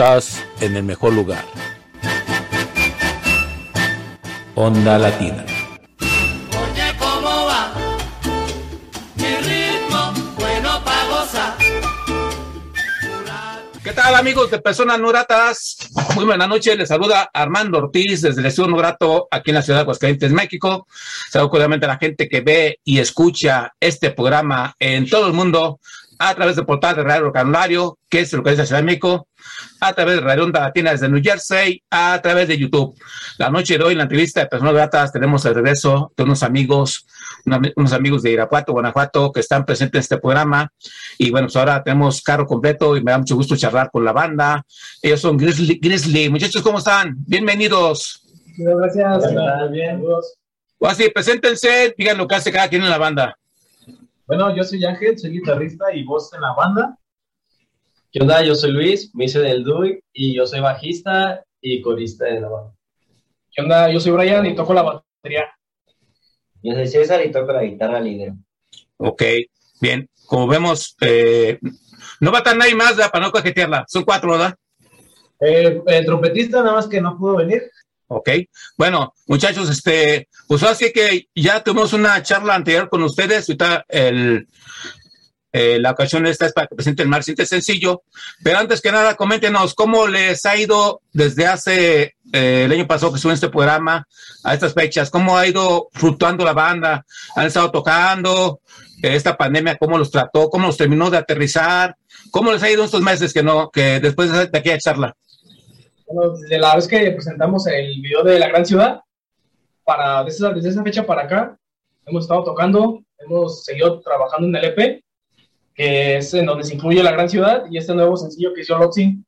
Estás en el mejor lugar. Onda Latina. Oye, ¿cómo va? Mi ritmo, bueno pa' gozar. ¿Qué tal amigos de Personas No Gratas? Muy buenas noches, les saluda Armando Ortiz desde el Estudio No Grato aquí en la ciudad de Aguascalientes, México. Saludo cordialmente a la gente que ve y escucha este programa en todo el mundo a través del portal de Radio Canulario, que es lo que es Ciudad de México, a través de Radio Onda Latina desde New Jersey, a través de YouTube. La noche de hoy, en la entrevista de Personas Gratas, tenemos el regreso de unos amigos, unos amigos de Irapuato, Guanajuato, que están presentes en este programa. Y bueno, pues ahora tenemos carro completo y me da mucho gusto charlar con la banda. Ellos son Grizzly. Grizzly. Muchachos, ¿cómo están? Bienvenidos. Gracias. Gracias. Bien. Así, preséntense, digan lo que hace cada quien en la banda. Bueno, yo soy Ángel, soy guitarrista y voz en la banda. ¿Qué onda? Yo soy Luis, me hice del DUI y yo soy bajista y corista en la banda. ¿Qué onda? Yo soy Brian y toco la batería. Yo soy César y toco la guitarra líder. Ok, bien. Como vemos, eh, no va a estar nadie más ¿verdad? para no cajetearla. Son cuatro, ¿verdad? Eh, el trompetista nada más que no pudo venir. Ok, bueno, muchachos, este, pues así que ya tuvimos una charla anterior con ustedes, ahorita el, eh, la ocasión esta es para que presenten el simple sencillo, pero antes que nada, coméntenos cómo les ha ido desde hace eh, el año pasado que estuvo en este programa a estas fechas, cómo ha ido fluctuando la banda, han estado tocando, eh, esta pandemia, cómo los trató, cómo los terminó de aterrizar, cómo les ha ido estos meses que no, que después de aquella charla. Bueno, desde la vez que presentamos el video de la gran ciudad, para, desde, esa, desde esa fecha para acá, hemos estado tocando, hemos seguido trabajando en el EP, que es en donde se incluye la gran ciudad, y este nuevo sencillo que hizo Loxing,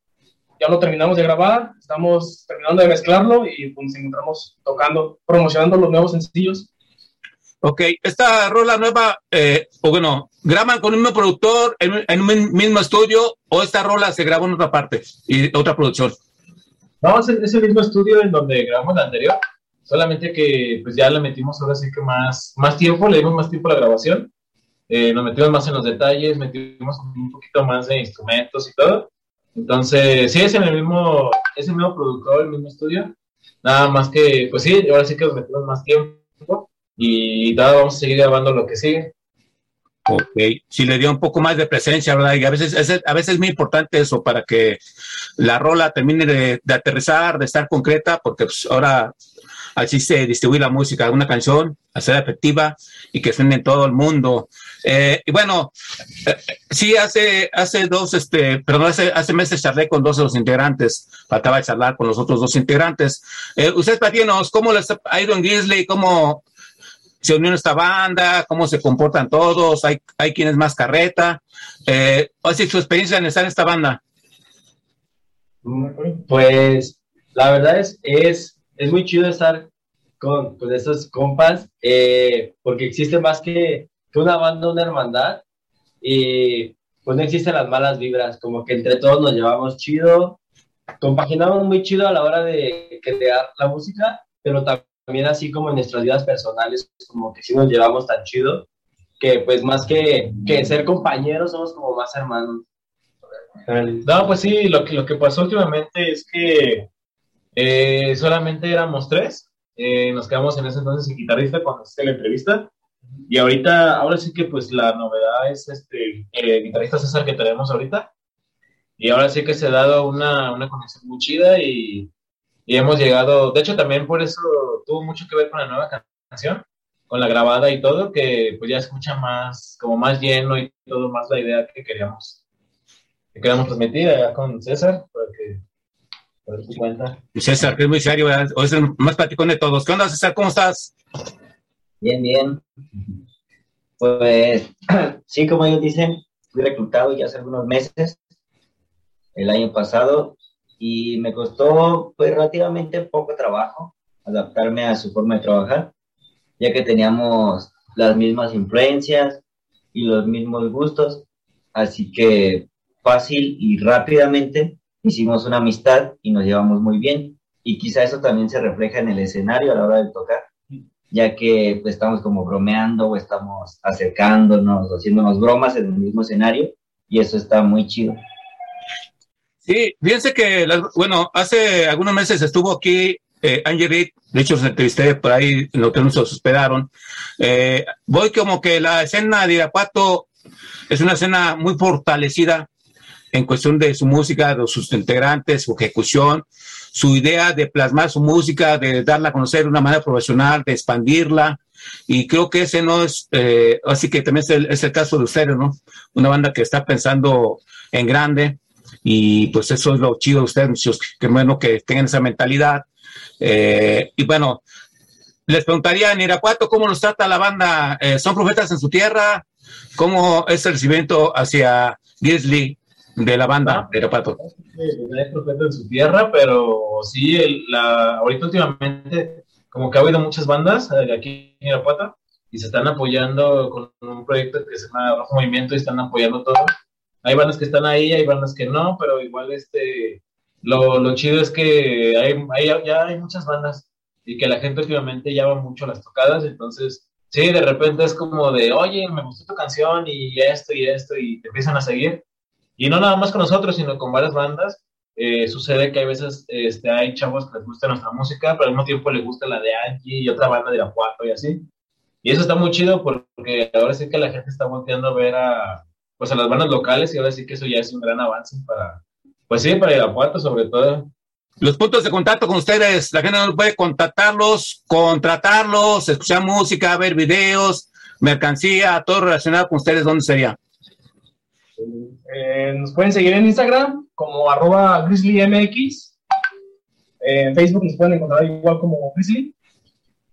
ya lo terminamos de grabar, estamos terminando de mezclarlo y pues, nos encontramos tocando, promocionando los nuevos sencillos. Ok, esta rola nueva, eh, o bueno, ¿graban con un mismo productor en, en, un mismo estudio o esta rola se grabó en otra parte y otra producción? No, es el, es el mismo estudio en donde grabamos la anterior, solamente que pues ya le metimos ahora sí que más, más tiempo, le dimos más tiempo a la grabación, eh, nos metimos más en los detalles, metimos un poquito más de instrumentos y todo. Entonces, sí, es en el mismo, es el mismo productor, el mismo estudio, nada más que, pues sí, ahora sí que nos metimos más tiempo y nada, vamos a seguir grabando lo que sigue. Ok, si le dio un poco más de presencia, ¿verdad? Y a veces, es, a veces es muy importante eso para que la rola termine de, aterrizar, de estar concreta, porque pues, ahora así se distribuye la música, una canción, hacer efectiva y que suene en todo el mundo. Eh, y bueno, eh, sí, hace, hace dos, este, perdón, hace, meses charlé con dos de los integrantes, faltaba charlar con los otros dos integrantes. Eh, ustedes, platíenos, ¿cómo les ha ido en Grizzly? ¿Cómo se unió esta banda? ¿Cómo se comportan todos? ¿Hay, hay quienes más carreta? Eh, así su experiencia en estar en esta banda. Pues la verdad es, es, es muy chido estar con, con estos compas, eh, porque existe más que, que, una banda, una hermandad, y pues no existen las malas vibras, como que entre todos nos llevamos chido, compaginamos muy chido a la hora de crear la música, pero también así como en nuestras vidas personales, como que sí nos llevamos tan chido, que pues más que, que ser compañeros, somos como más hermanos. No, pues sí, lo que, lo que pasó últimamente es que eh, solamente éramos tres. Eh, nos quedamos en ese entonces en guitarrista cuando hice la entrevista. Y ahorita, ahora sí que pues la novedad es este el guitarrista César que tenemos ahorita. Y ahora sí que se ha dado una, una conexión muy chida y, y hemos llegado, de hecho también por eso tuvo mucho que ver con la nueva canción, con la grabada y todo, que pues ya escucha más, como más lleno y todo, más la idea que queríamos, que queríamos transmitir allá con César, para que por tu cuenta. César, que es muy serio, ¿verdad? o es el más platicón de todos. ¿Qué onda, César? ¿Cómo estás? Bien, bien. Pues sí, como ellos dicen, fui reclutado ya hace algunos meses, el año pasado, y me costó pues relativamente poco trabajo adaptarme a su forma de trabajar, ya que teníamos las mismas influencias y los mismos gustos, así que fácil y rápidamente hicimos una amistad y nos llevamos muy bien. Y quizá eso también se refleja en el escenario a la hora de tocar, ya que pues, estamos como bromeando o estamos acercándonos, haciéndonos bromas en el mismo escenario y eso está muy chido. Sí, fíjense que, bueno, hace algunos meses estuvo aquí eh, Angie Reed, de hecho los entrevisté por ahí en el hotel nos hospedaron. Eh, voy como que la escena de Irapuato es una escena muy fortalecida en cuestión de su música, de sus integrantes, su ejecución, su idea de plasmar su música, de darla a conocer de una manera profesional, de expandirla. Y creo que ese no es, eh, así que también es el, es el caso de ustedes, ¿no? Una banda que está pensando en grande y pues eso es lo chido de ustedes, muchachos, que bueno que tengan esa mentalidad. Eh, y bueno, les preguntaría en Irapuato cómo los trata la banda. Eh, ¿Son profetas en su tierra? ¿Cómo es el recibimiento hacia Grizzly de la banda de Irapuato? no es profeta en su tierra, pero sí, el- la, ahorita últimamente, como que ha habido muchas bandas eh, aquí en Irapuato y se están apoyando con un proyecto que se llama Rojo Movimiento y están apoyando todo. Hay bandas que están ahí, hay bandas que no, pero igual este, lo, lo chido es que hay, hay- ya hay muchas bandas y que la gente últimamente ya va mucho a las tocadas, entonces sí, de repente es como de, oye, me gustó tu canción y esto y esto y te empiezan a seguir. Y no nada más con nosotros, sino con varias bandas. Eh, sucede que hay veces este, hay chavos que les gusta nuestra música, pero al mismo tiempo les gusta la de Angie y otra banda de Irapuato y así. Y eso está muy chido porque ahora sí que la gente está volteando a ver a, pues a las bandas locales y ahora sí que eso ya es un gran avance para, pues sí, para Irapuato sobre todo. Los puntos de contacto con ustedes, la gente no puede contactarlos, contratarlos, escuchar música, ver videos, mercancía, todo relacionado con ustedes, ¿dónde sería? Eh, nos pueden seguir en Instagram como arroba grizzlymx. En Facebook nos pueden encontrar igual como Grizzly.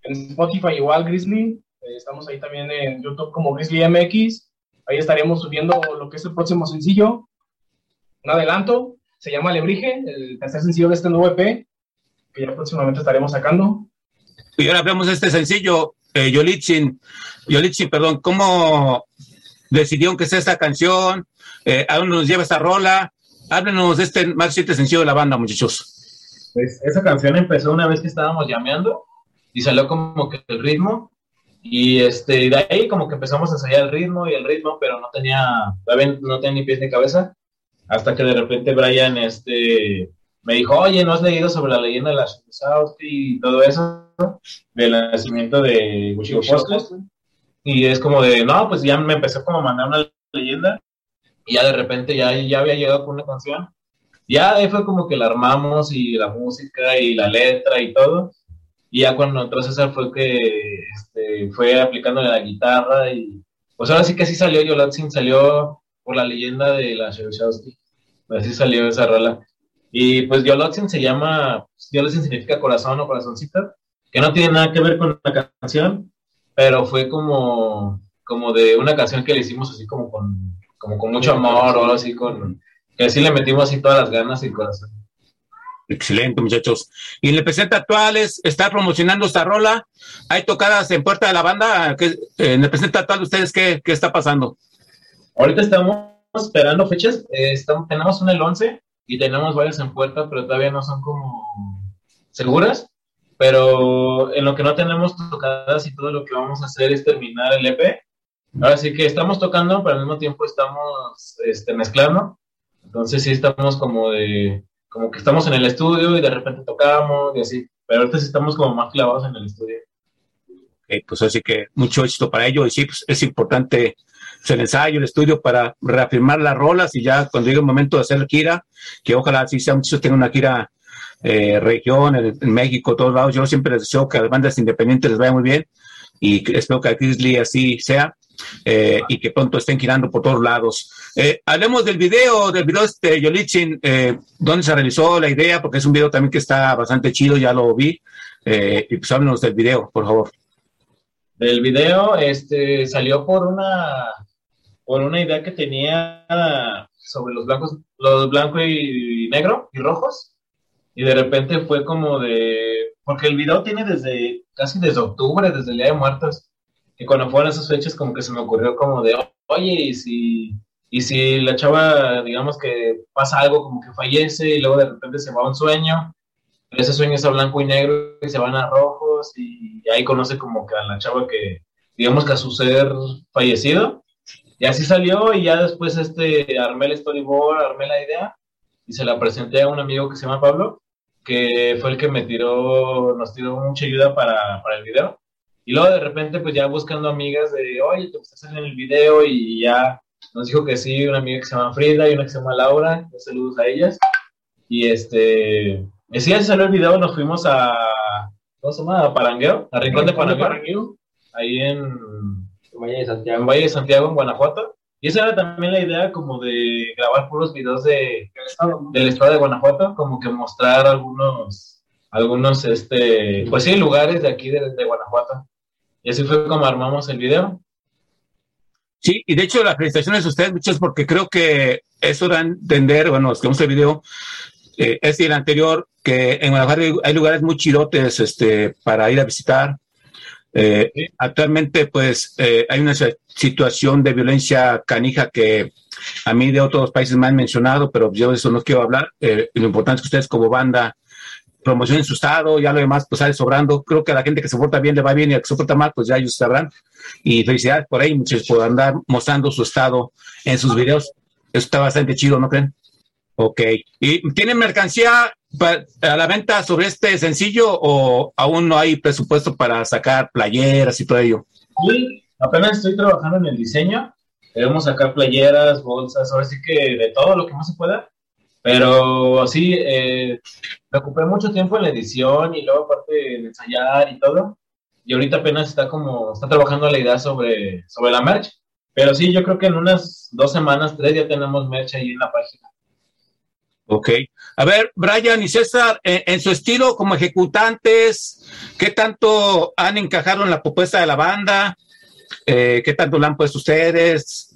En Spotify igual Grizzly. Eh, estamos ahí también en YouTube como GrizzlyMX. Ahí estaremos subiendo lo que es el próximo sencillo. Un adelanto. Se llama Lebrige, el tercer sencillo de este nuevo EP que ya próximamente estaremos sacando. Y ahora vemos este sencillo, eh, Yolitzin, Yolitzin, perdón, ¿cómo decidieron que sea esta canción? Eh, ¿A dónde nos lleva esta rola? Háblenos de este más reciente sencillo de la banda, muchachos. Pues esa canción empezó una vez que estábamos llameando y salió como que el ritmo y este y de ahí como que empezamos a ensayar el ritmo y el ritmo pero no tenía no tenía ni pies ni cabeza hasta que de repente Brian este me dijo oye no has leído sobre la leyenda de la Shosausti y todo eso del nacimiento de Huitzilopochtli y es como de no pues ya me empezó como a mandar una leyenda y ya de repente ya, ya había llegado con una canción. Ya ahí fue como que la armamos y la música y la letra y todo. Y ya cuando entró César fue que este, fue aplicándole la guitarra y pues ahora sí que así salió Yolotzin, salió por la leyenda de la Shevchovsky. Así salió esa rola. Y pues Yolotzin se llama, Yolotzin significa corazón o corazoncita, que no tiene nada que ver con la canción, pero fue como, como de una canción que le hicimos así como con, como con mucho amor o algo así con que así le metimos así todas las ganas y el corazón. Excelente, muchachos. Y en el presente actual es, está promocionando esta rola. Hay tocadas en puerta de la banda. ¿Qué- en el presente actual, ¿ustedes qué, qué está pasando? Ahorita estamos esperando fechas, eh, tenemos una el 11 y tenemos varias en puerta, pero todavía no son como seguras. Pero en lo que no tenemos tocadas y todo lo que vamos a hacer es terminar el EP. Ahora sí que estamos tocando, pero al mismo tiempo estamos este, mezclando. Entonces sí estamos como de, como que estamos en el estudio y de repente tocamos y así. Pero ahorita sí estamos como más clavados en el estudio. Ok, pues así que mucho éxito para ello. Y sí, pues, es importante pues, el ensayo, el estudio para reafirmar las rolas y ya cuando llegue el momento de hacer gira, que ojalá sí sea mucho, tenga una gira eh, región, en, en México, todos lados. Yo siempre les deseo que a las bandas independientes les vaya muy bien y espero que a Grizzly así sea eh, y que pronto estén girando por todos lados. Eh, hablemos del video, del video este Yolichin, eh, dónde se realizó la idea, porque es un video también que está bastante chido, ya lo vi. Eh, y pues háblenos del video, por favor. del video este salió por una por una idea que tenía sobre los blancos los blancos y negro y rojos y de repente fue como de porque el video tiene desde casi desde octubre desde el día de muertos y cuando fueron esas fechas como que se me ocurrió como de oye y si y si la chava digamos que pasa algo como que fallece y luego de repente se va a un sueño pero ese sueño es a blanco y negro y se van a rojos y, ahí conoce como que a la chava que, digamos que a su ser fallecido. Y así salió y ya después este, armé el storyboard, armé la idea y se la presenté a un amigo que se llama Pablo, que fue el que me tiró, nos tiró mucha ayuda para, para el video. Y luego de repente pues ya buscando amigas de, oye, te gusta salir en el video y ya nos dijo que sí, una amiga que se llama Frida y una que se llama Laura, pues, saludos a ellas. Y este, sí, ya se salió el video, nos fuimos a, ¿cómo se llama? A Parangueo, a Rincón de Parangueo, ahí en, Valle de Santiago. en Valle de Santiago, en Guanajuato. Y esa era también la idea como de grabar puros videos de, del estado de Guanajuato, como que mostrar algunos, algunos, este, pues sí, lugares de aquí de, de Guanajuato. Y así fue como armamos el video. Sí, y de hecho las felicitaciones a ustedes, muchas, porque creo que eso da a entender, bueno, los que vemos el video, eh, es el anterior, que en Guadalajara hay- lugares muy chidotes este, para ir a visitar. Eh, Actualmente, pues, eh, hay una si- situación de violencia canija que a mí de otros países me han mencionado, pero yo de eso no quiero hablar. Eh, lo importante es que ustedes como banda promocionen su estado, ya lo demás pues sale sobrando. Creo que a la gente que se porta bien le va bien y a la que se porta mal, pues ya ellos sabrán. Y felicidades por ahí, muchachos, por andar mostrando su estado en sus videos. Eso está bastante chido, ¿no creen? Ok. ¿Y tienen mercancía a la venta sobre este sencillo o aún no hay presupuesto para sacar playeras y todo ello? Y apenas estoy trabajando en el diseño. Queremos sacar playeras, bolsas, ahora sí que de todo lo que más se pueda. Pero sí, eh, me ocupé mucho tiempo en la edición y luego aparte en ensayar y todo. Y ahorita apenas está como, está trabajando la idea sobre, sobre la merch. Pero sí, yo creo que en unas dos semanas, tres ya tenemos merch ahí en la página. Ok. A ver, Brian y César, en, en su estilo como ejecutantes, ¿qué tanto han encajado en la propuesta de la banda? Eh, ¿Qué tanto la han puesto ustedes?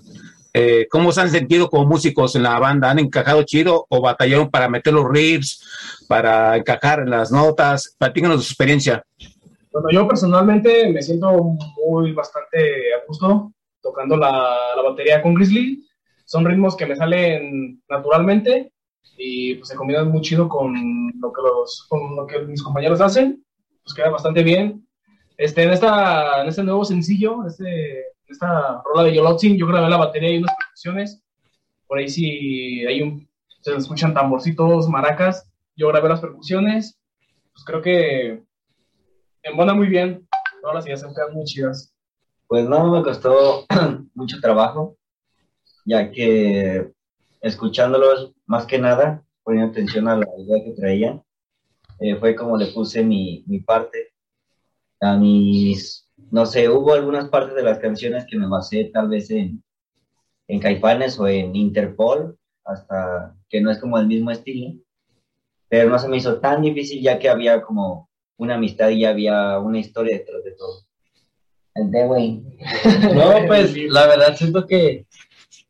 Eh, ¿Cómo se han sentido como músicos en la banda? ¿Han encajado chido o batallaron para meter los riffs, para encajar en las notas? Platícanos de su experiencia. Bueno, yo personalmente me siento muy bastante a gusto tocando la, la batería con Grizzly. Son ritmos que me salen naturalmente y pues se combinan muy chido con lo que, los, con lo que mis compañeros hacen. Pues queda bastante bien. Este, en, esta, en este nuevo sencillo, este, esta rola de Yolotzin, yo grabé la batería y unas percusiones. Por ahí si hay un, se escuchan tamborcitos, maracas, yo grabé las percusiones. Pues creo que embona muy bien. Todas las ideas se quedan muy chidas. Pues no me costó mucho trabajo, ya que escuchándolos más que nada, poniendo atención a la idea que traían, eh, fue como le puse mi, mi parte. A mis, no sé, hubo algunas partes de las canciones que me basé tal vez en, en Caifanes o en Interpol, hasta que no es como el mismo estilo, pero no se me hizo tan difícil ya que había como una amistad y había una historia detrás de todo. El de güey. No, pues la verdad siento que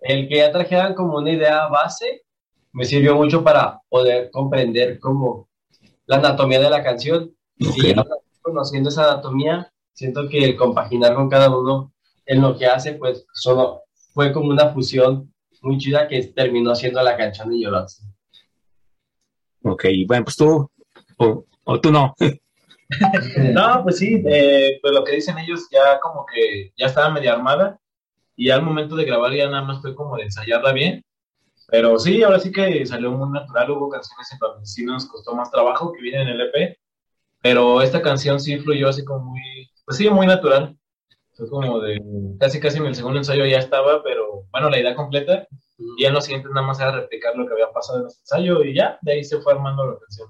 el que ya trajeran como una idea base me sirvió mucho para poder comprender como la anatomía de la canción y ya conociendo esa anatomía siento que el compaginar con cada uno en lo que hace pues solo fue como una fusión muy chida que terminó siendo la canción de Yolotzi. Ok, bueno, pues tú, o, o tú no. No, pues sí, eh, pues lo que dicen ellos ya como que ya estaba media armada y al momento de grabar ya nada más fue como de ensayarla bien. Pero sí, ahora sí que salió muy natural, hubo canciones en donde sí nos costó más trabajo que vienen en el EP, pero esta canción sí fluyó así como muy, pues sí, muy natural. Fue como de, casi casi en el segundo ensayo ya estaba, pero bueno, la idea completa, y en los siguientes nada más era replicar lo que había pasado en ese ensayo y ya, de ahí se fue armando la canción.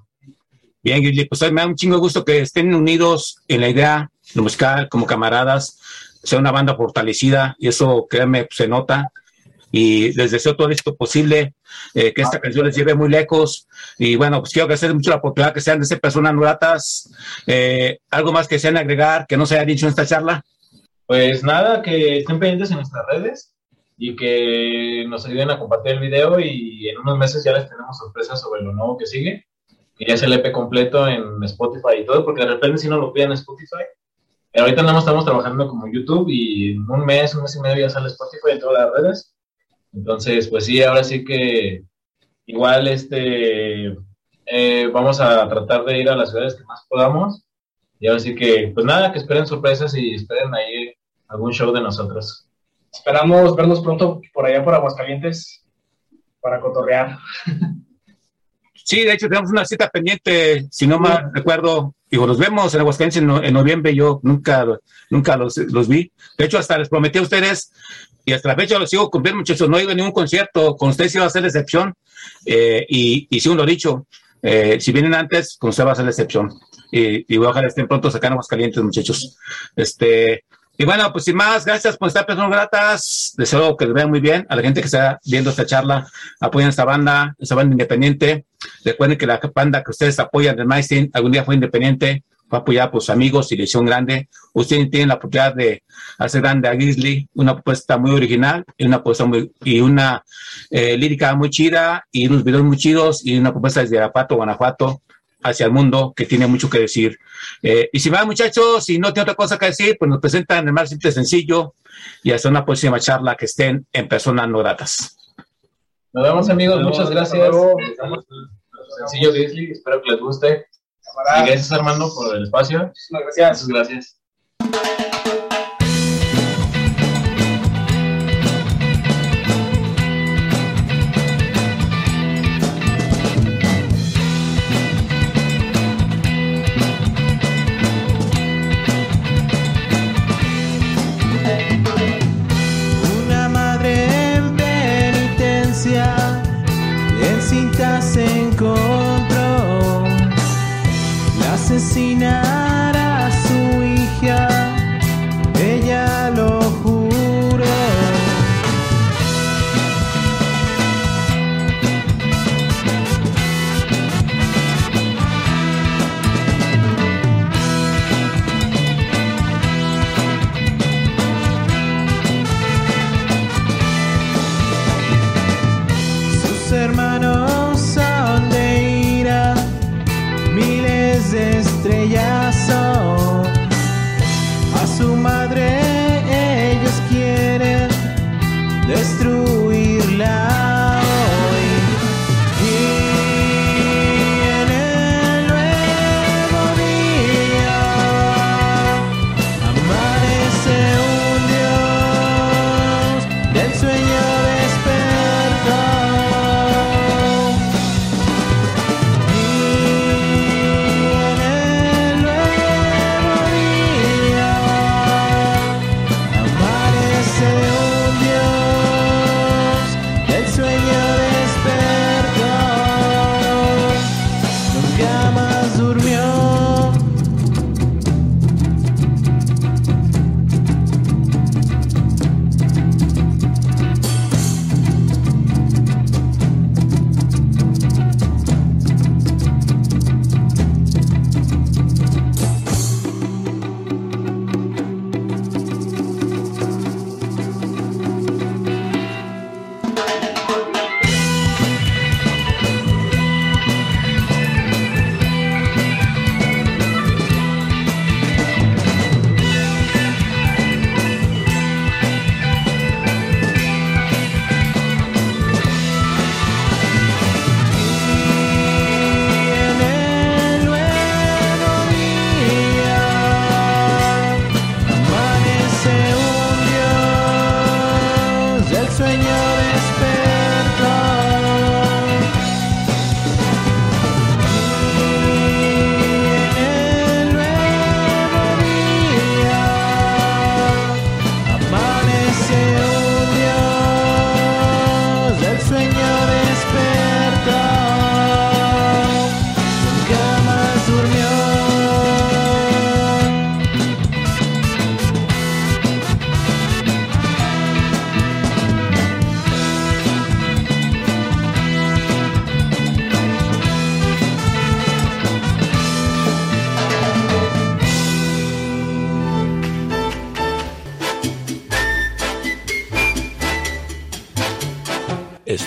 Bien, Guillermo, pues me da un chingo de gusto que estén unidos en la idea, lo musical, como camaradas, sea una banda fortalecida y eso, créanme, pues, se nota. Y les deseo todo esto posible, eh, que esta canción les lleve muy lejos. Y bueno, pues quiero agradecer mucho la oportunidad que sean de ser personas gratas. Eh, algo más que sean agregar, que no se haya dicho en esta charla. Pues nada, que estén pendientes en nuestras redes y que nos ayuden a compartir el video y en unos meses ya les tenemos sorpresas sobre lo nuevo que sigue, que ya es el EP completo en Spotify y todo, porque de repente si no lo piden en Spotify. Pero ahorita nada estamos trabajando como YouTube y en un mes, un mes y medio ya sale Spotify en todas las redes. Entonces, pues sí, ahora sí que igual este eh, vamos a tratar de ir a las ciudades que más podamos. Y ahora sí que, pues nada, que esperen sorpresas y esperen ahí algún show de nosotros. Esperamos vernos pronto por allá por Aguascalientes para cotorrear. Sí, de hecho tenemos una cita pendiente, si no mal recuerdo, digo, los vemos en Aguascalientes en, no- en noviembre, yo nunca, nunca los, los vi. De hecho, hasta les prometí a ustedes y hasta la fecha lo sigo cumpliendo, muchachos. No he ido a ningún concierto. Con ustedes iba a ser la excepción. Y, y según lo dicho, eh, si vienen antes, con usted va a ser la excepción. Y, y voy a ojalá estén pronto sacando más calientes, muchachos. Este, y bueno, pues sin más, gracias por estar personas gratas. Deseo que les vean muy bien. A la gente que está viendo esta charla, apoyen esta banda, esta banda independiente. Recuerden que la banda que ustedes apoyan de Maistin algún día fue independiente, fue apoyada por sus amigos y hicieron grande. Ustedes tienen la oportunidad de hacer grande a Grizzly, una propuesta muy original y una propuesta muy, y una eh, lírica muy chida y unos videos muy chidos y una propuesta desde Arapato, Guanajuato hacia el mundo que tiene mucho que decir. Eh, y si más muchachos, si no tiene otra cosa que decir, pues nos presentan el más simple sencillo y hasta una próxima charla que estén en personas no gratas. Nos vemos amigos, Nos muchas gracias. sencillo Grizzly, espero que les guste. Y gracias Armando por el espacio. Muchísimas gracias. Muchas gracias. La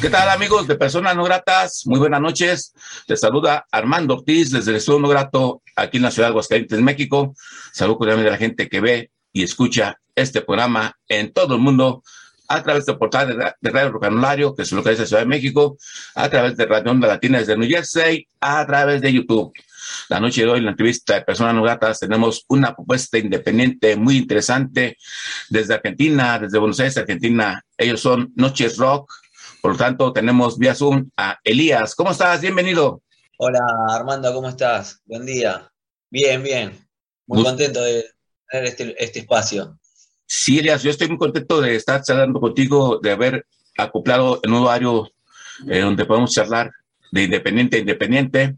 ¿Qué tal amigos de Personas No Gratas? Muy buenas noches. Les saluda Armando Ortiz desde el Estudio No Grato aquí en la ciudad de Aguascalientes, México. Saludo cordialmente a la gente que ve y escucha este programa en todo el mundo a través del portal de, ra- de Radio Rocanolario, que es lo que es de Ciudad de México, a través de Radio Onda Latina desde New Jersey, a través de YouTube. La noche de hoy, en la entrevista de Personas No Gratas, tenemos una propuesta independiente muy interesante desde Argentina, desde Buenos Aires, Argentina. Ellos son Noches Rock. Por lo tanto, tenemos vía Zoom a Elías. ¿Cómo estás? Bienvenido. Hola Armando, ¿cómo estás? Buen día. Bien, bien. Muy contento de tener este, este espacio. Sí, Elias, yo estoy muy contento de estar charlando contigo, de haber acoplado en un horario eh, donde podemos charlar de independiente a independiente.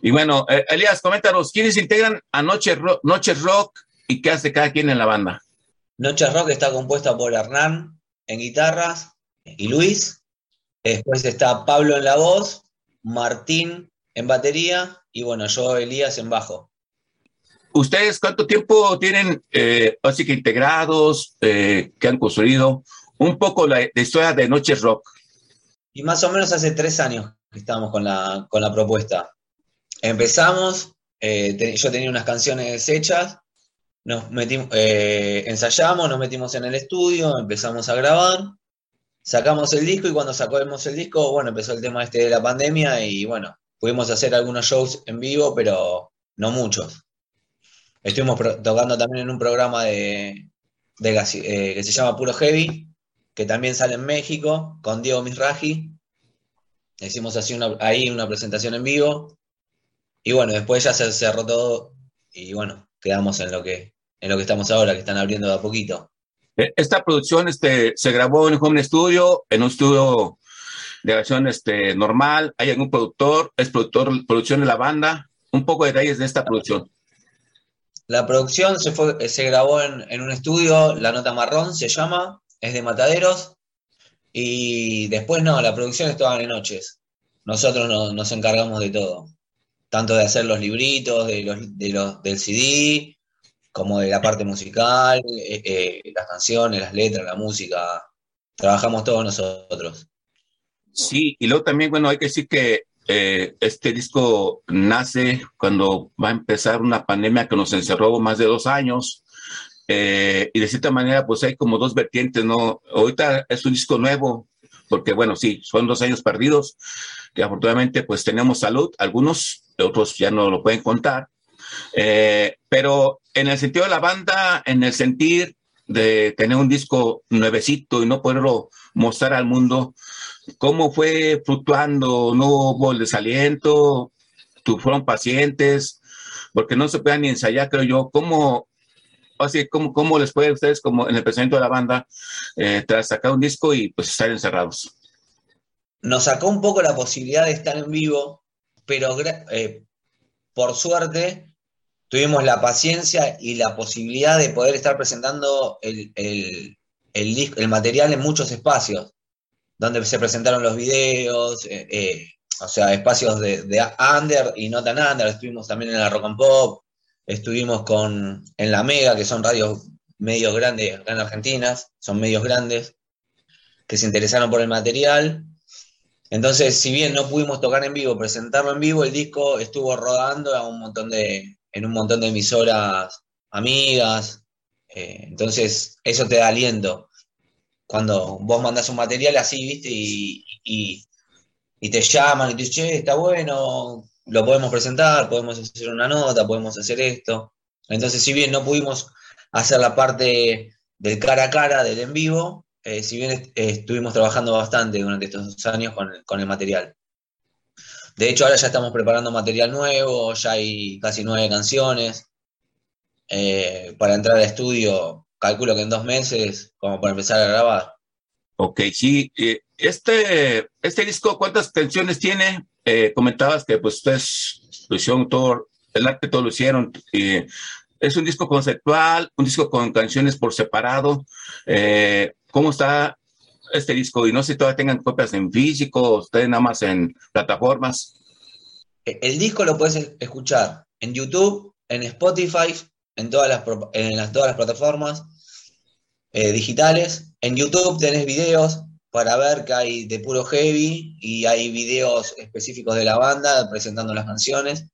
Y bueno, eh, Elías, coméntanos, ¿quiénes integran a Noche Rock, Noches Rock y qué hace cada quien en la banda? Noche Rock está compuesta por Hernán en guitarras y Luis. Después está Pablo en la voz, Martín en batería y bueno, yo Elías en bajo. ¿Ustedes cuánto tiempo tienen, eh, así que integrados, eh, que han construido? Un poco la, la historia de Noches Rock. Y más o menos hace tres años que estamos con la, con la propuesta. Empezamos, eh, yo tenía unas canciones hechas, nos metimos, eh, ensayamos, nos metimos en el estudio, empezamos a grabar, sacamos el disco y cuando sacamos el disco, bueno, empezó el tema este de la pandemia y bueno, pudimos hacer algunos shows en vivo, pero no muchos. Estuvimos tocando también en un programa de, eh, que se llama Puro Heavy, que también sale en México, con Diego Misraji. Hicimos así una, ahí una presentación en vivo. Y bueno, después ya se cerró todo y bueno, quedamos en lo que, en lo que estamos ahora, que están abriendo de a poquito. Eh, Esta producción este, se grabó en un home en un estudio de grabación este, normal. ¿Hay algún productor? ¿Es productor, producción de la banda? Un poco de detalles de esta producción. La producción se, fue, se grabó en, en un estudio, La Nota Marrón se llama, es de Mataderos. Y después no, la producción estaba de noches. Nosotros no- nos encargamos de todo. Tanto de hacer los libritos, de los, de los, del CD, como de la parte musical, eh, eh, las canciones, las letras, la música. Trabajamos todos nosotros. Sí, y luego también, bueno, hay que decir que eh, este disco nace cuando va a empezar una pandemia que nos encerró más de dos años. eh, y de cierta manera, pues hay como dos vertientes, ¿no? Ahorita es un disco nuevo, porque bueno, sí, son dos años perdidos, que afortunadamente pues tenemos salud, algunos, otros ya no lo pueden contar. Eh, pero en el sentido de la banda, en el sentir de tener un disco nuevecito y no poderlo mostrar al mundo, ¿cómo fue fluctuando? ¿No hubo el desaliento? ¿Tú fueron pacientes? Porque no se pueden ni ensayar, creo yo. ¿Cómo, así, cómo, cómo les fue a ustedes, como en el pensamiento de la banda, eh, tras sacar un disco y pues estar encerrados? nos sacó un poco la posibilidad de estar en vivo, pero eh, por suerte tuvimos la paciencia y la posibilidad de poder estar presentando el, el, el material en muchos espacios, donde se presentaron los videos, eh, eh, o sea, espacios de, de under y no tan under, estuvimos también en la Rock and Pop, estuvimos con, en la Mega, que son radios medios grandes acá en Argentina, son medios grandes, que se interesaron por el material. Entonces, si bien no pudimos tocar en vivo, presentarlo en vivo, el disco estuvo rodando a un montón de, en un montón de emisoras amigas. eh, entonces, eso te da aliento. Cuando vos mandás un material así, viste, y, y- te llaman y te dicen, che, está bueno, lo podemos presentar, podemos hacer una nota, podemos hacer esto. Entonces, si bien no pudimos hacer la parte del cara a cara, del en vivo, eh, si bien est- estuvimos trabajando bastante durante estos años con con el material. De hecho, ahora ya estamos preparando material nuevo, ya hay casi nueve canciones. Eh, para entrar al estudio, calculo que en dos meses, como para empezar a grabar. Ok, sí. eh, este, este disco, ¿cuántas canciones tiene? Eh, comentabas que pues ustedes lo hicieron todo, el arte todo lo hicieron. eh, es un disco conceptual, un disco con canciones por separado. Eh, ¿Cómo está este disco? Y no sé si todavía tengan copias en físico, ustedes nada más en plataformas. Eh, El disco lo puedes escuchar en YouTube, en Spotify, en todas las, en las- todas las plataformas eh, digitales. En YouTube tenés videos para ver que hay de puro heavy y hay videos específicos de la banda presentando las canciones.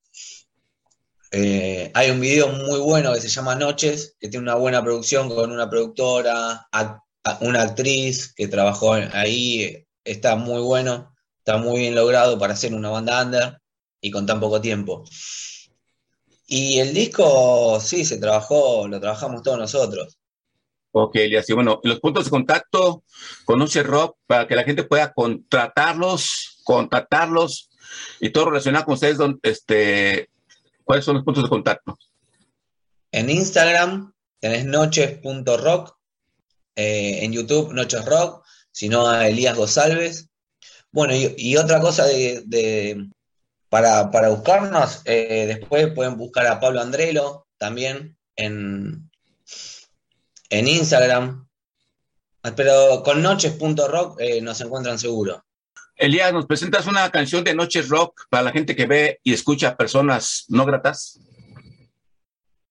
Eh, hay un video muy bueno que se llama Noches, que tiene una buena producción con una productora, una actriz que trabajó ahí, está muy bueno, está muy bien logrado para hacer una banda under y con tan poco tiempo. Y el disco, sí, se trabajó, lo trabajamos todos nosotros. Ok, Elias. Y bueno, los puntos de contacto con Noche Rock para que la gente pueda contratarlos, contactarlos y todo relacionado con ustedes. don- Este, ¿Cuáles son los puntos de contacto? En Instagram tenés noches.rock, eh, en YouTube Noches Rock, si no a Elías Gosalves. Bueno, y, otra cosa de, para, para buscarnos, eh, después pueden buscar a Pablo Andrelo también en, en Instagram. Pero con noches.rock eh, nos encuentran seguro. Elías, ¿nos presentas una canción de Noche Rock para la gente que ve y escucha personas no gratas?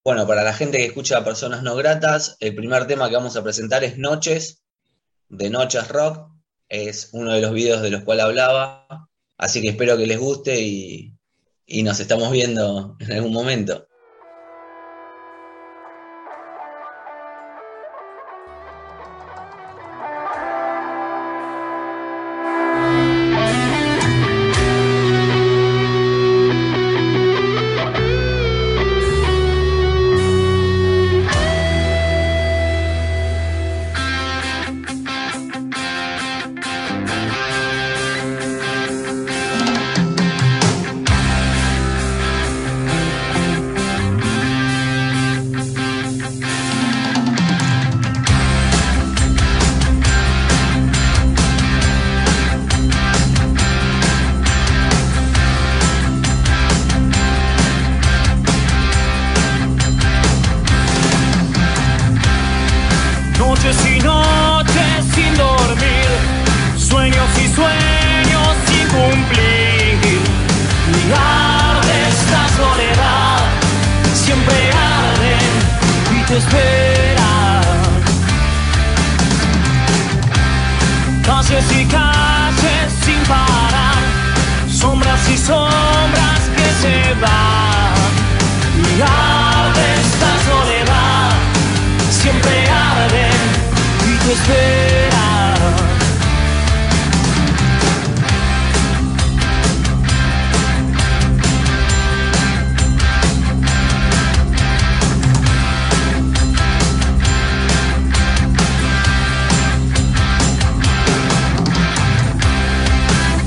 Bueno, para la gente que escucha a personas no gratas, el primer tema que vamos a presentar es Noches, de Noches Rock. Es uno de los videos de los cuales hablaba. Así que espero que les guste y, y nos estamos viendo en algún momento. Y sombras que se van. Y arde esta soledad siempre arden y te esperan.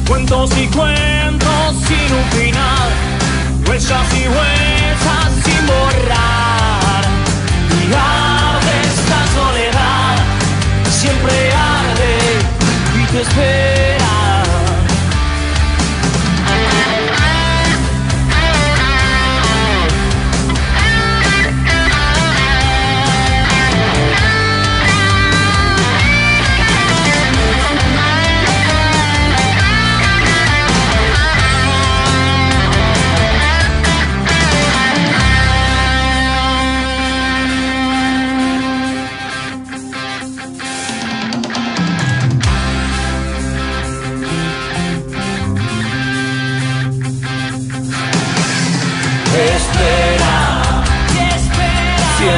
Cuentos huellas y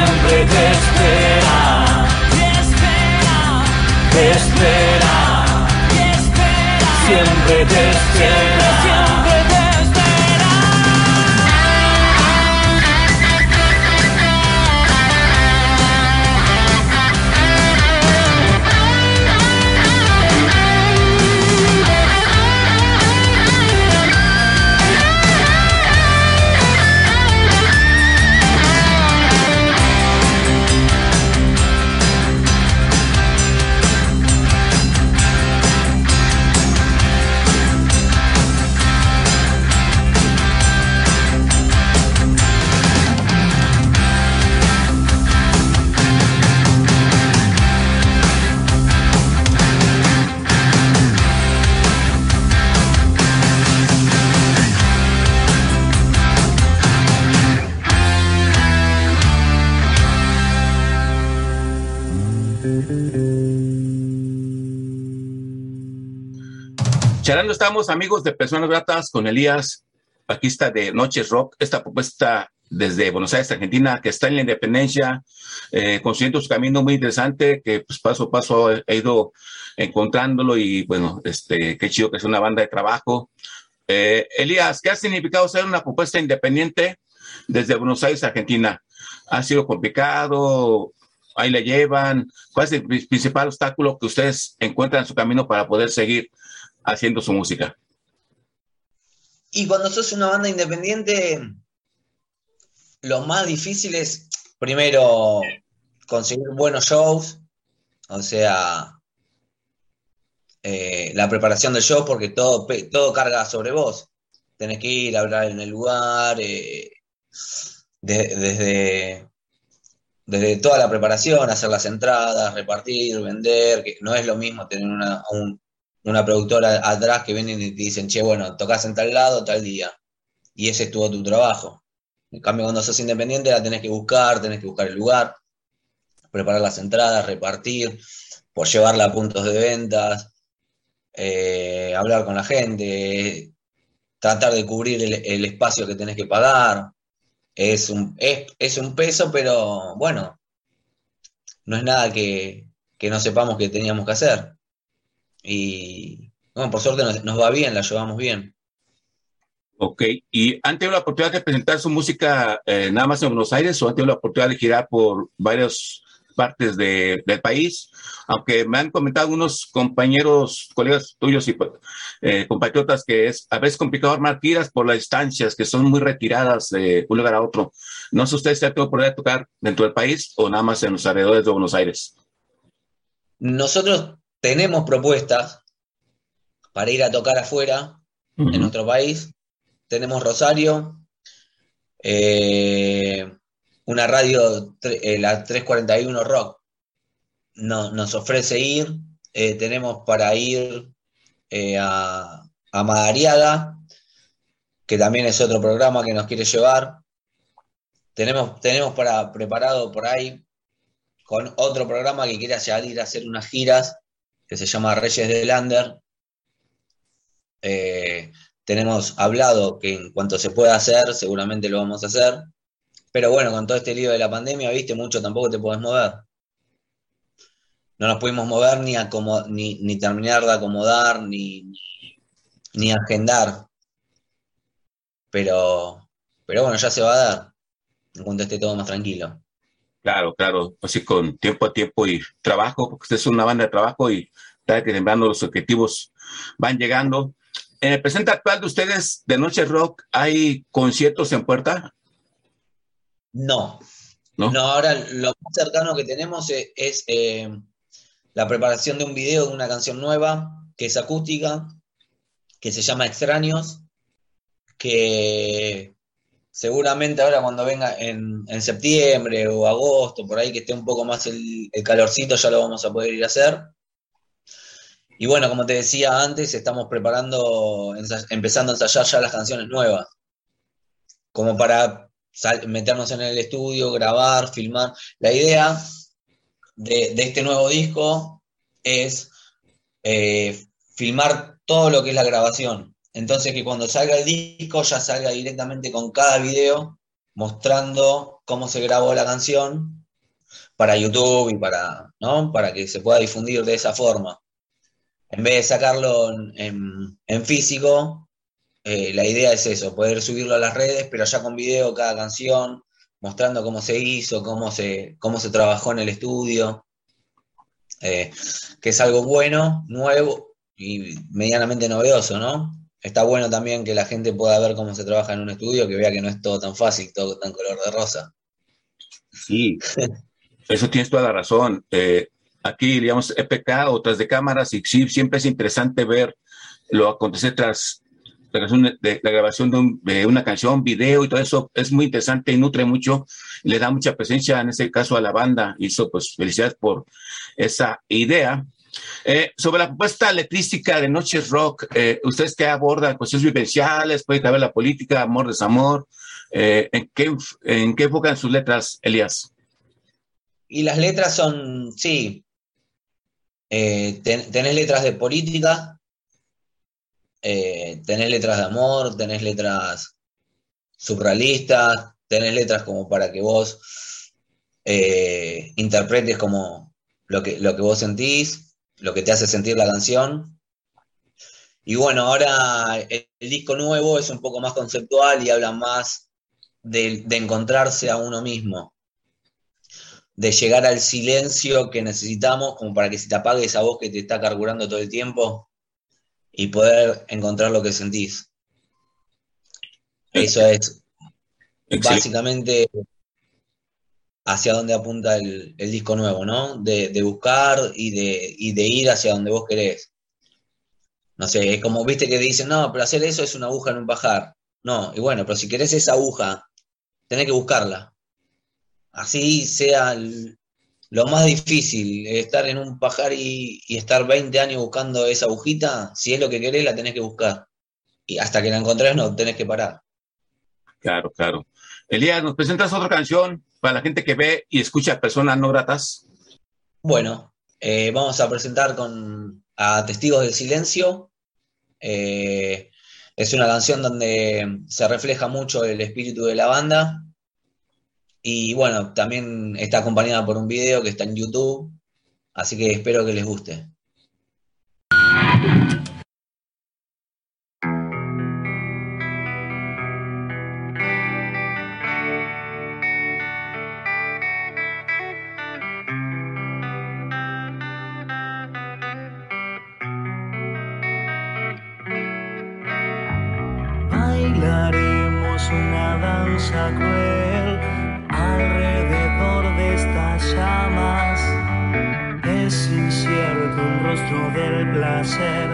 siempre te espera, te espera, siempre te espera, siempre te Charlando estamos, amigos de Personas Gratas, con Elías, bajista de Noches Rock. Esta propuesta desde Buenos Aires, Argentina, que está en la independencia, eh, consiguiendo su camino muy interesante, que pues, paso a paso he, ido encontrándolo y bueno, este, qué chido que es una banda de trabajo. Eh, Elías, ¿qué ha significado ser una propuesta independiente desde Buenos Aires, Argentina? ¿Ha sido complicado? Ahí le llevan. ¿Cuál es el pri- principal obstáculo que ustedes encuentran en su camino para poder seguir haciendo su música? Y cuando sos una banda independiente, lo más difícil es, primero, conseguir buenos shows, o sea, eh, la preparación del show, porque todo, todo carga sobre vos. Tenés que ir a hablar en el lugar, eh, de- desde, desde toda la preparación, hacer las entradas, repartir, vender, que no es lo mismo tener una, un- una productora atrás que vienen y te dicen, che, bueno, tocas en tal lado, tal día. Y ese es todo tu trabajo. En cambio, cuando sos independiente, la tenés que buscar, tenés que buscar el lugar, preparar las entradas, repartir, por llevarla a puntos de ventas, eh, hablar con la gente, tratar de cubrir el, el espacio que tenés que pagar. Es un, es, es un peso, pero bueno, no es nada que, que no sepamos que teníamos que hacer. Y bueno, por suerte nos, nos va bien, la llevamos bien. Ok, ¿y han tenido la oportunidad de presentar su música eh, nada más en Buenos Aires o han tenido la oportunidad de girar por varias partes de- del país? Aunque me han comentado algunos compañeros, colegas tuyos y eh, compatriotas que es a veces complicado armar giras por las distancias que son muy retiradas de un lugar a otro. No sé ustedes si han tenido oportunidad de tocar dentro del país o nada más en los alrededores de Buenos Aires. Nosotros tenemos propuestas para ir a tocar afuera, en nuestro país. Tenemos Rosario, eh, una radio, eh, la 341 Rock, no- nos ofrece ir. Eh, tenemos para ir eh, a, a Madariaga, que también es otro programa que nos quiere llevar. Tenemos, tenemos para, preparado por ahí con otro programa que quiere salir a hacer unas giras, que se llama Reyes del Lander. Eh, tenemos hablado que en cuanto se pueda hacer, seguramente lo vamos a hacer. Pero bueno, con todo este lío de la pandemia, viste, mucho tampoco te podés mover. No nos pudimos mover ni, ni, ni terminar de acomodar, ni, ni agendar. Pero, pero bueno, ya se va a dar en cuanto esté todo más tranquilo. Claro, claro, así con tiempo a tiempo y trabajo, porque usted es una banda de trabajo y está que los objetivos van llegando. En el presente actual de ustedes, de Noche Rock, ¿hay conciertos en puerta? No. ¿No? ahora lo más cercano que tenemos es, es, eh, la preparación de un video de una canción nueva, que es acústica, que se llama Extraños, que seguramente ahora cuando venga en, en septiembre o agosto, por ahí que esté un poco más el, calorcito, ya lo vamos a poder ir a hacer. Y bueno, como te decía antes, estamos preparando, empezando a ensayar ya las canciones nuevas, como para meternos en el estudio, grabar, filmar. La idea de, de este nuevo disco es eh, filmar todo lo que es la grabación. Entonces que cuando salga el disco ya salga directamente con cada video mostrando cómo se grabó la canción para YouTube y para, ¿no? para que se pueda difundir de esa forma. En vez de sacarlo en, físico, eh, la idea es eso, poder subirlo a las redes, pero ya con video cada canción, mostrando cómo se hizo, cómo se, cómo se trabajó en el estudio, eh, que es algo bueno, nuevo y medianamente novedoso, ¿no? Está bueno también que la gente pueda ver cómo se trabaja en un estudio, que vea que no es todo tan fácil, todo tan color de rosa. Sí, eso tienes toda la razón. Eh, aquí, digamos, EPK o tras de cámaras, y siempre es interesante ver lo acontecer tras la grabación de, una canción, video y todo eso. Es muy interesante y nutre mucho, le da mucha presencia, en este caso, a la banda. Y eso, pues, felicidades por esa idea. Eh, sobre la propuesta letrística de Noches Rock, eh, ¿ustedes qué abordan? Cuestiones vivenciales, puede caber la política, amor, desamor. Eh, ¿en, qué, ¿En sus letras, Elías? Y las letras son, sí, ten- tenés letras de política, tenés letras de amor, tenés letras surrealistas, tenés letras como para que vos interpretes como lo que, lo que vos sentís, lo que te hace sentir la canción. Y bueno, ahora el, el disco nuevo es un poco más conceptual y habla más de, de encontrarse a uno mismo, de llegar al silencio que necesitamos como para que se te apague esa voz que te está carburando todo el tiempo y poder encontrar lo que sentís. Eso es básicamente hacia dónde apunta el, disco nuevo, ¿no? De, buscar y de, y de ir hacia donde vos querés. No sé, es como viste que dicen, no, pero hacer eso es una aguja en un pajar. No, y bueno, pero si querés esa aguja, tenés que buscarla. Así sea lo más difícil, estar en un pajar y, y estar 20 años buscando esa agujita, si es lo que querés, la tenés que buscar. Y hasta que la encontrés, no tenés que parar. Claro, claro. Elías, ¿nos presentas otra canción para la gente que ve y escucha personas no gratas? Bueno, eh, vamos a presentar con a Testigos del Silencio. Eh, es una canción donde se refleja mucho el espíritu de la banda. Y bueno, también está acompañada por un video que está en YouTube. Así que espero que les guste. Del placer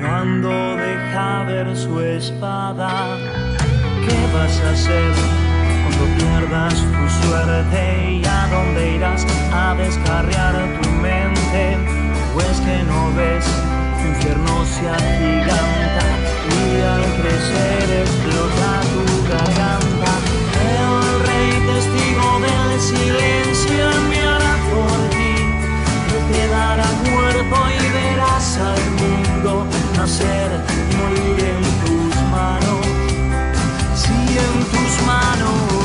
cuando deja ver su espada. ¿Qué vas a hacer cuando pierdas tu suerte y a dónde irás a descarriar tu mente? Pues que no ves tu infierno se agiganta y al crecer explota tu garganta. El rey testigo del silencio enviará nacer y morir en tus manos. Sí, en tus manos.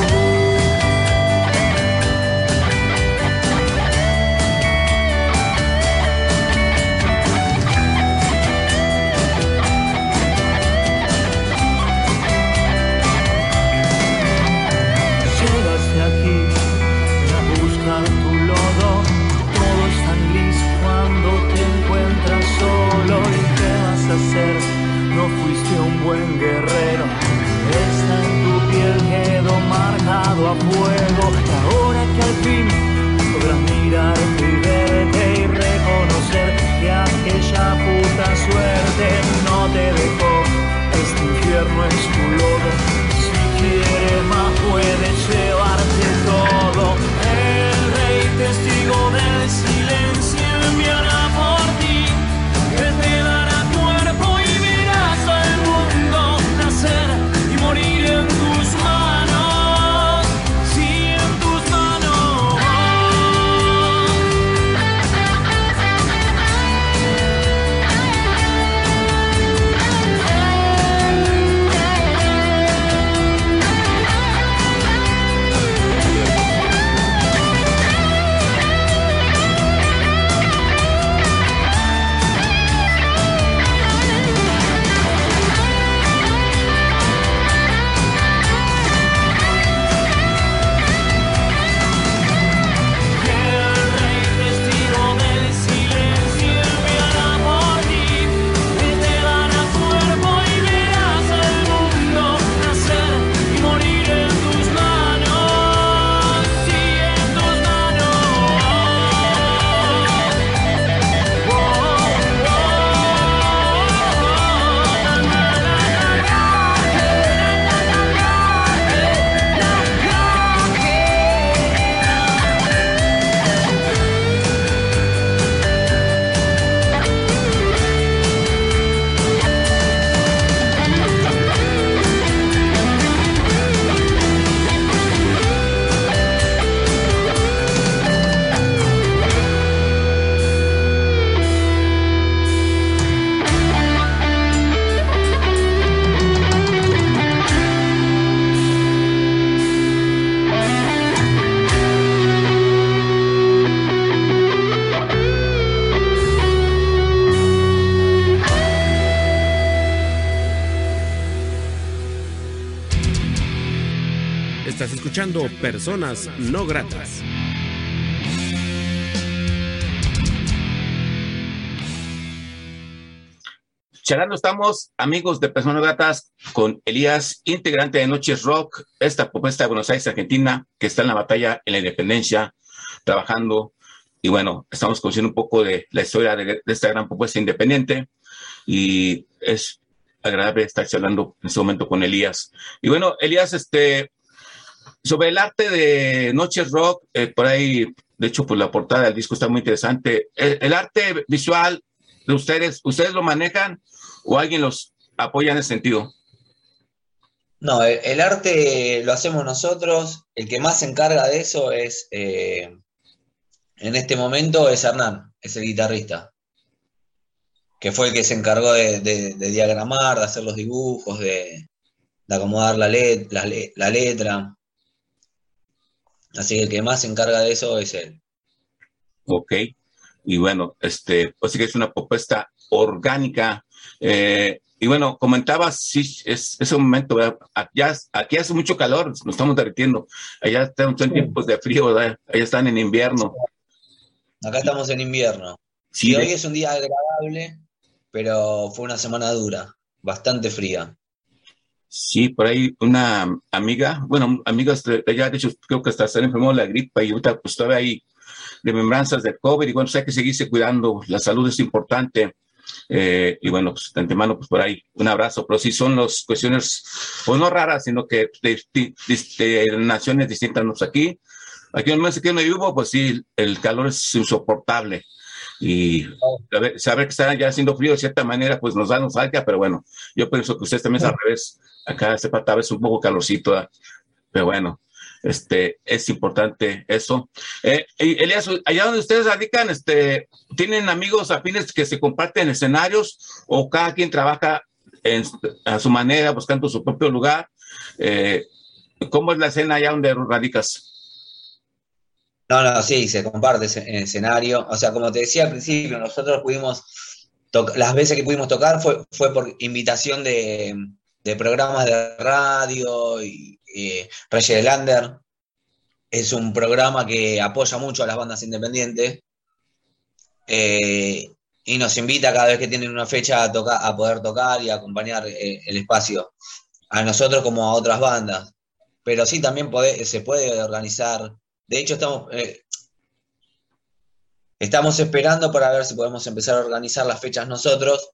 Personas No Gratas. Charlando estamos, amigos de Personas Gratas, con Elías, integrante de Noches Rock, esta propuesta de Buenos Aires, Argentina, que está en la batalla en la independencia, trabajando. Y bueno, estamos conociendo un poco de la historia de, esta gran propuesta independiente y es agradable estar charlando en este momento con Elías. Y bueno, Elías, este, sobre el arte de Noches Rock, eh, por ahí, de hecho, pues la portada del disco está muy interesante. El, arte visual de ustedes, ¿ustedes lo manejan o alguien los apoya en ese sentido? No, el, arte lo hacemos nosotros. El que más se encarga de eso es, eh, en este momento, es Hernán, es el guitarrista, que fue el que se encargó de, diagramar, de hacer los dibujos, de, acomodar la letra. Así que el que más se encarga de eso es él. Ok. Y bueno, este, pues sí que es una propuesta orgánica. Eh, y bueno, comentabas, sí, es, es un momento, ¿verdad? Aquí, hace- mucho calor, nos estamos derritiendo. Allá están, son tiempos de frío, ¿verdad? Allá están en invierno. Acá estamos en invierno. Sí, Y hoy es un día agradable, pero fue una semana dura, bastante fría. Sí, por ahí una amiga, bueno, amigas de de hecho, creo que hasta se de la gripa y ahorita pues todavía hay remembranzas del COVID y bueno, pues hay que seguirse cuidando, la salud es importante. Eh, y bueno, pues de antemano, pues por ahí un abrazo, pero sí son las cuestiones, pues no raras, sino que de, naciones distintas nos aquí. Aquí en que donde vivo, pues sí, el calor es insoportable. Y saber, saber que está ya haciendo frío de cierta manera, pues nos da nostalgia, pero bueno, yo pienso que ustedes también es al revés. Acá se pata a veces un poco calorcito, ¿verdad? pero bueno, este, es importante eso. Eh, Elías, allá donde ustedes radican, este, ¿tienen amigos afines que se comparten escenarios o cada quien trabaja en- a su manera, buscando su propio lugar? Eh, ¿Cómo es la escena allá donde radicas? No, no, sí, se comparte en escenario. O sea, como te decía al principio, nosotros pudimos, las veces que pudimos tocar fue, fue por invitación de, de programas de radio y eh, Reyes Lander. Es un programa que apoya mucho a las bandas independientes eh, y nos invita cada vez que tienen una fecha a, tocar, a poder tocar y acompañar eh, el espacio a nosotros como a otras bandas. Pero sí, también se puede organizar. De hecho, estamos, eh, estamos esperando para ver si podemos empezar a organizar las fechas nosotros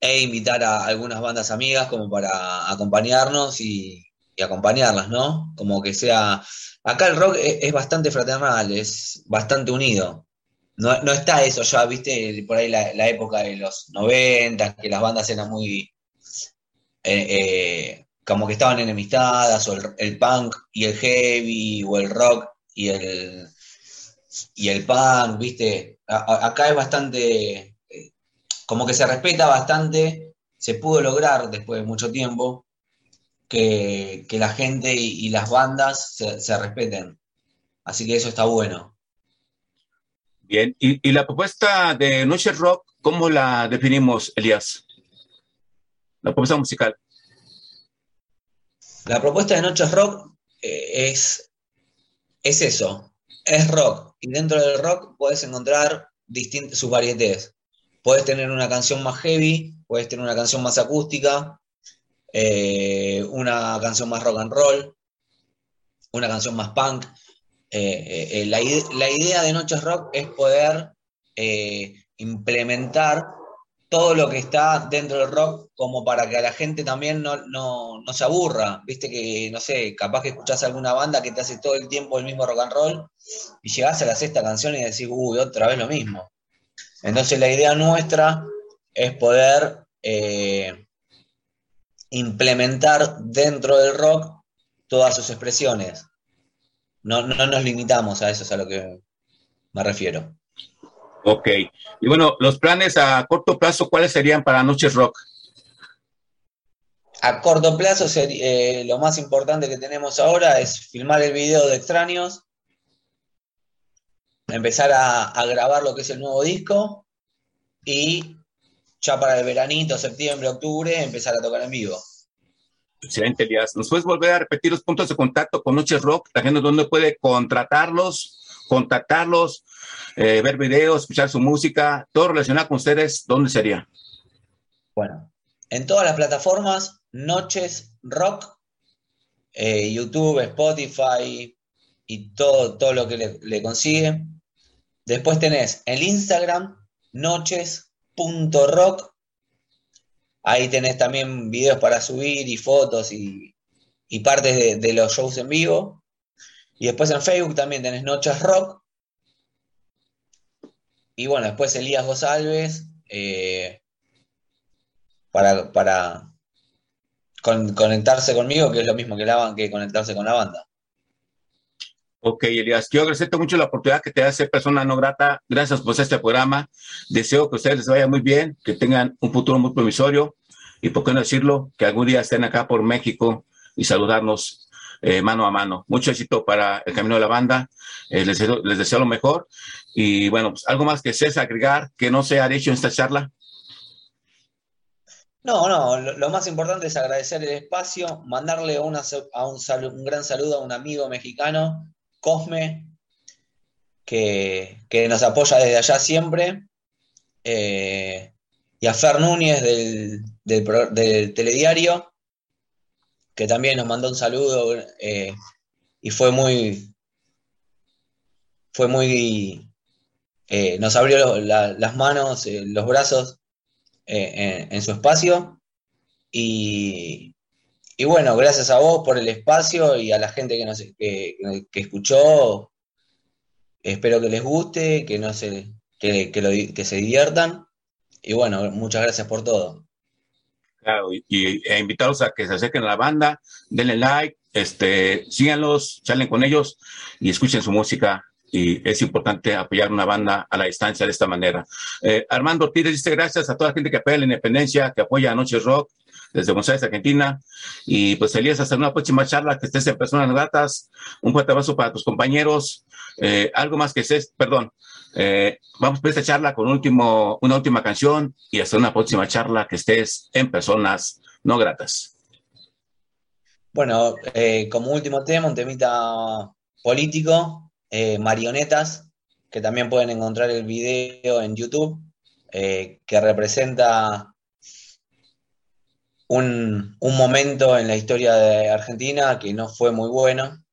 e invitar a algunas bandas amigas como para acompañarnos y, acompañarlas, ¿no? Como que sea... Acá el rock es, es bastante fraternal, es bastante unido. No, no está eso ya, viste, por ahí la, la época de los 90, que las bandas eran muy... eh, eh, como que estaban enemistadas, o el, punk y el heavy, o el rock y el, y el punk, ¿viste? Acá es bastante, eh, como que se respeta bastante, se pudo lograr después de mucho tiempo que, que la gente y, y las bandas se, se respeten. Así que eso está bueno. Bien, y, y la propuesta de Noche Rock, ¿cómo la definimos, Elías? La propuesta musical. La propuesta de Noches Rock eh, es, es eso, es rock. Y dentro del rock puedes encontrar distin- sus varietés. Puedes tener una canción más heavy, puedes tener una canción más acústica, eh, una canción más rock and roll, una canción más punk. Eh, la, la idea de Noches Rock es poder implementar todo lo que está dentro del rock como para que a la gente también no, no, no se aburra. Viste que, no sé, capaz que escuchás alguna banda que te hace todo el tiempo el mismo rock and roll y llegás a la sexta canción y decís, uy, otra vez lo mismo. Entonces la idea nuestra es poder eh, implementar dentro del rock todas sus expresiones. No, no nos limitamos a eso, es a lo que me refiero. Ok. Y bueno, los planes a corto plazo, ¿cuáles serían para Noches Rock? A corto plazo, eh, lo más importante que tenemos ahora es filmar el video de Extraños, empezar a, a grabar lo que es el nuevo disco y ya para el veranito, septiembre, octubre, empezar a tocar en vivo. Excelente, Elías. ¿Nos puedes volver a repetir los puntos de contacto con Noches Rock? La gente donde puede contratarlos, contactarlos, eh, ver videos, escuchar su música, todo relacionado con ustedes, ¿dónde sería? Bueno, en todas las plataformas, Noches Rock, eh, YouTube, Spotify y todo, todo lo que le, consigue. Después tenés el Instagram, noches.rock. Ahí tenés también videos para subir y fotos y, y partes de, de los shows en vivo. Y después en Facebook también tenés Noches Rock. Y bueno, después Elías González, eh, para, para con- conectarse conmigo, que es lo mismo que, la, que conectarse con la banda. Ok, Elías, quiero agradecerte mucho la oportunidad que te da ser persona no grata. Gracias por este programa. Deseo que ustedes les vaya muy bien, que tengan un futuro muy promisorio y, por qué no decirlo, que algún día estén acá por México y saludarnos eh, mano a mano. Mucho éxito para el camino de la banda. Eh, les, deseo, lo mejor. Y bueno, pues, algo más que seas agregar que no se ha dicho en esta charla. No, no, lo, más importante es agradecer el espacio, mandarle un, gran saludo a un amigo mexicano, Cosme, que, que nos apoya desde allá siempre, eh, y a Fer Núñez del, del del Telediario, que también nos mandó un saludo eh, y fue muy, fue muy, eh, nos abrió las manos, eh, los brazos en, su espacio. Y, y bueno, gracias a vos por el espacio y a la gente que, nos, que, que escuchó. Espero que les guste, que, no se, que, que, lo que se diviertan. Y bueno, muchas gracias por todo. Claro, y, y- e invitarlos a que se acerquen a la banda, denle like, este, síganlos, charlen con ellos y escuchen su música. Y es importante apoyar una banda a la distancia de esta manera. Eh, Armando Ortiz dice gracias a toda la gente que apoya la independencia, que apoya a Noches Rock desde Aires, Argentina. Y pues Elías, hasta una próxima charla, que estés en Personas Gratas. Un fuerte abrazo para tus compañeros. Eh, algo más que estés, perdón. Eh, vamos por esta charla con último, una última canción y hasta una próxima charla que estés en Personas No Gratas. Bueno, eh, como último tema, un temita político, eh, Marionetas, que también pueden encontrar el video en YouTube, que representa un, un momento en la historia de Argentina que no fue muy bueno.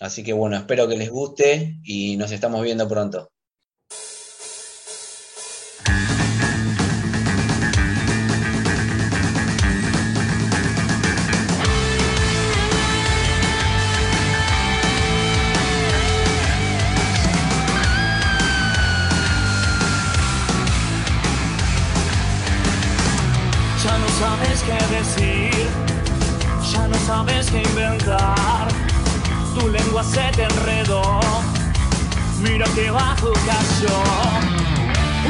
Así que bueno, espero que les guste y nos estamos viendo pronto. Ya no sabes qué decir, ya no sabes qué inventar. Tu lengua se te enredó, mira que bajo cayó.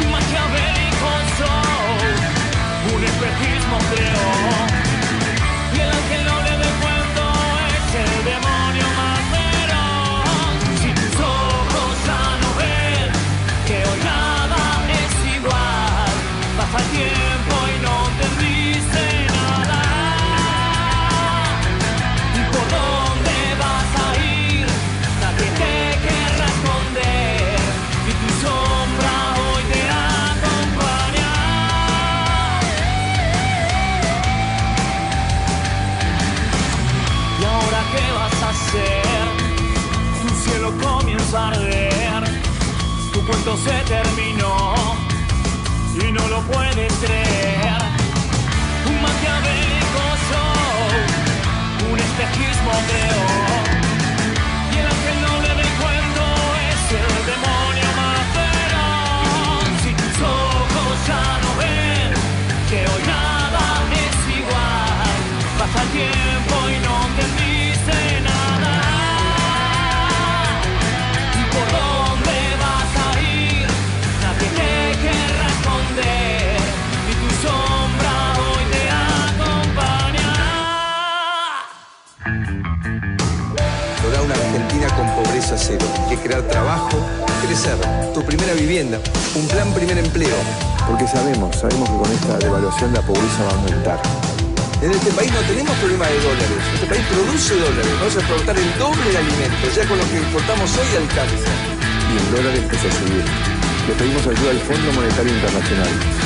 Un maquiavélico show, un espejismo creó. Cuento se terminó y no lo puedes creer. Un maquiavélico show, un espejismo creó. Cero. Que crear trabajo, crecer, tu primera vivienda, un plan primer empleo. Porque sabemos, sabemos que con esta devaluación la pobreza va a aumentar. En este país no tenemos problema de dólares. Este país produce dólares. Vamos a exportar el doble de alimentos. Ya con lo que exportamos hoy alcanza. Y el dólar empezó a subir. Le pedimos ayuda al Fondo Monetario Internacional.